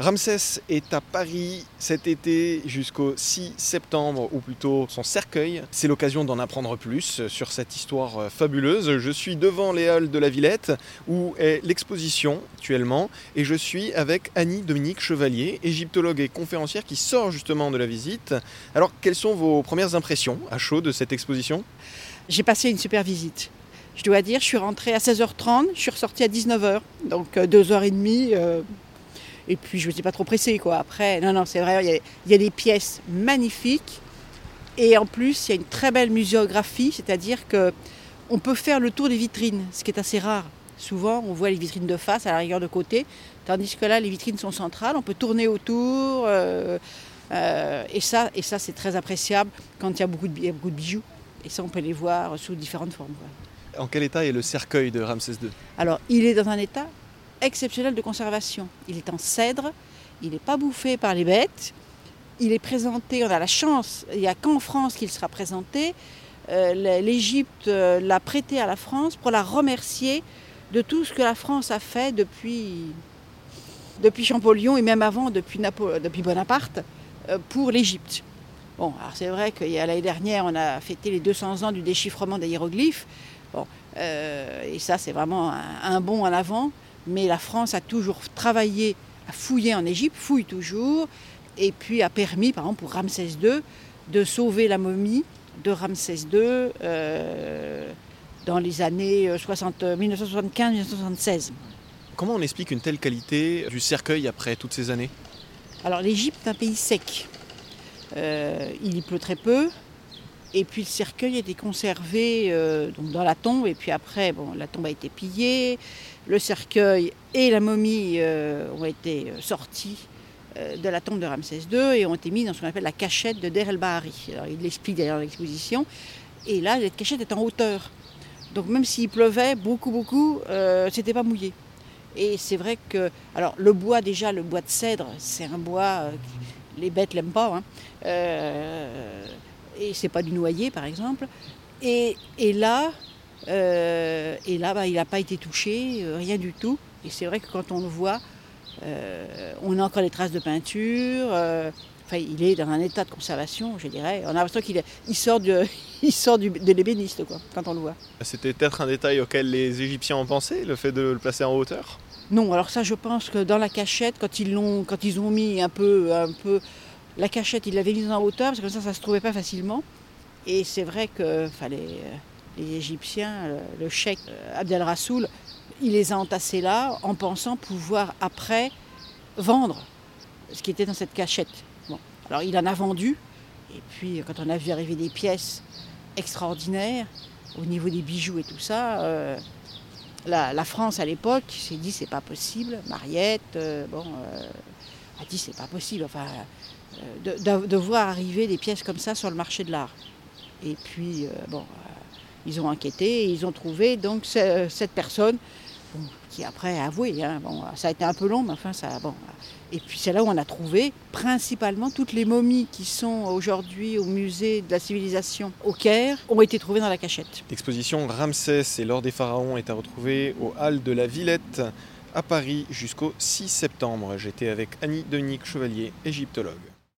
Ramsès est à Paris cet été jusqu'au 6 septembre, ou plutôt son cercueil. C'est l'occasion d'en apprendre plus sur cette histoire fabuleuse. Je suis devant les halles de la Villette, où est l'exposition actuellement, et je suis avec Annie Dominique Chevalier, égyptologue et conférencière qui sort justement de la visite. Alors, quelles sont vos premières impressions à chaud de cette exposition? J'ai passé une super visite. Je dois dire, je suis rentrée à 16h30, je suis ressortie à 19h, donc euh, deux heures et demie. euh, et puis je ne suis pas trop pressée quoi. Après, non, non, c'est vrai, il y, a, il y a des pièces magnifiques. Et en plus, il y a une très belle muséographie, c'est-à-dire que on peut faire le tour des vitrines, ce qui est assez rare. Souvent, on voit les vitrines de face, à la rigueur de côté, tandis que là, les vitrines sont centrales, on peut tourner autour. euh, euh, et ça, et ça c'est très appréciable quand il y a beaucoup de, a beaucoup de bijoux. Et ça, on peut les voir sous différentes formes. quoi. En quel état est le cercueil de Ramsès II Alors, il est dans un état exceptionnel de conservation. Il est en cèdre, il n'est pas bouffé par les bêtes. Il est présenté, on a la chance, il n'y a qu'en France qu'il sera présenté. Euh, L'Égypte euh, l'a prêté à la France pour la remercier de tout ce que la France a fait depuis, depuis Champollion et même avant, depuis, Bonaparte, euh, pour l'Égypte. Bon, c'est vrai que l'année dernière, on a fêté les 200 ans du déchiffrement des hiéroglyphes. Bon, et ça, c'est vraiment un bond en avant. Mais la France a toujours travaillé à fouiller en Égypte, fouille toujours, et puis a permis, par exemple, pour Ramsès II, de sauver la momie de Ramsès II euh, dans les années 60 1975-1976. Comment on explique une telle qualité du cercueil après toutes ces années? Alors l'Égypte est un pays sec. Euh, il y pleut très peu. Et puis le cercueil été conservé euh, donc dans la tombe. Et puis après, bon, la tombe a été pillée. Le cercueil et la momie euh, ont été euh, sortis de la tombe de Ramsès II et ont été mis dans ce qu'on appelle la cachette de Der el Bahari. Alors il l'explique d'ailleurs dans l'exposition. Et là, cette cachette est en hauteur. Donc même s'il pleuvait beaucoup, beaucoup, c'était pas mouillé. Et c'est vrai que, alors le bois déjà, le bois de cèdre, c'est un bois, les bêtes l'aiment pas, hein. Et c'est pas du noyer par exemple. Et, et là, euh, et là, bah, il n'a pas été touché, euh, rien du tout. Et c'est vrai que quand on le voit, euh, on a encore des traces de peinture. euh, Enfin, il est dans un état de conservation, je dirais. On a l'impression qu'il il sort, de, il sort du- de l'ébéniste, quoi, quand on le voit. C'était peut-être un détail auquel les Égyptiens ont pensé, le fait de le placer en hauteur? Non, alors ça, je pense que dans la cachette, quand ils l'ont, quand ils ont mis un peu, un peu, la cachette, ils l'avaient mise en hauteur parce que comme ça, ça se trouvait pas facilement. Et c'est vrai que, euh, les Égyptiens, euh, le cheikh euh, Abdel Rassoul, il les a entassés là en pensant pouvoir après vendre ce qui était dans cette cachette. Bon, alors il en a vendu. Et puis quand on a vu arriver des pièces extraordinaires au niveau des bijoux et tout ça. la, France à l'époque s'est dit c'est pas possible. Mariette, bon, a dit c'est pas possible. Enfin, de, voir arriver des pièces comme ça sur le marché de l'art. Et puis euh, bon, euh, ils ont enquêté et ils ont trouvé donc ce- cette personne qui après a avoué. hein. bon, ça a été un peu long, mais enfin ça. Bon, et puis c'est là où on a trouvé principalement toutes les momies qui sont aujourd'hui au musée de la civilisation au Caire ont été trouvées dans la cachette. L'exposition Ramsès et l'or des pharaons est à retrouver aux Halles de la Villette à Paris jusqu'au 6 septembre. J'étais avec Annie Dominique Chevalier, égyptologue.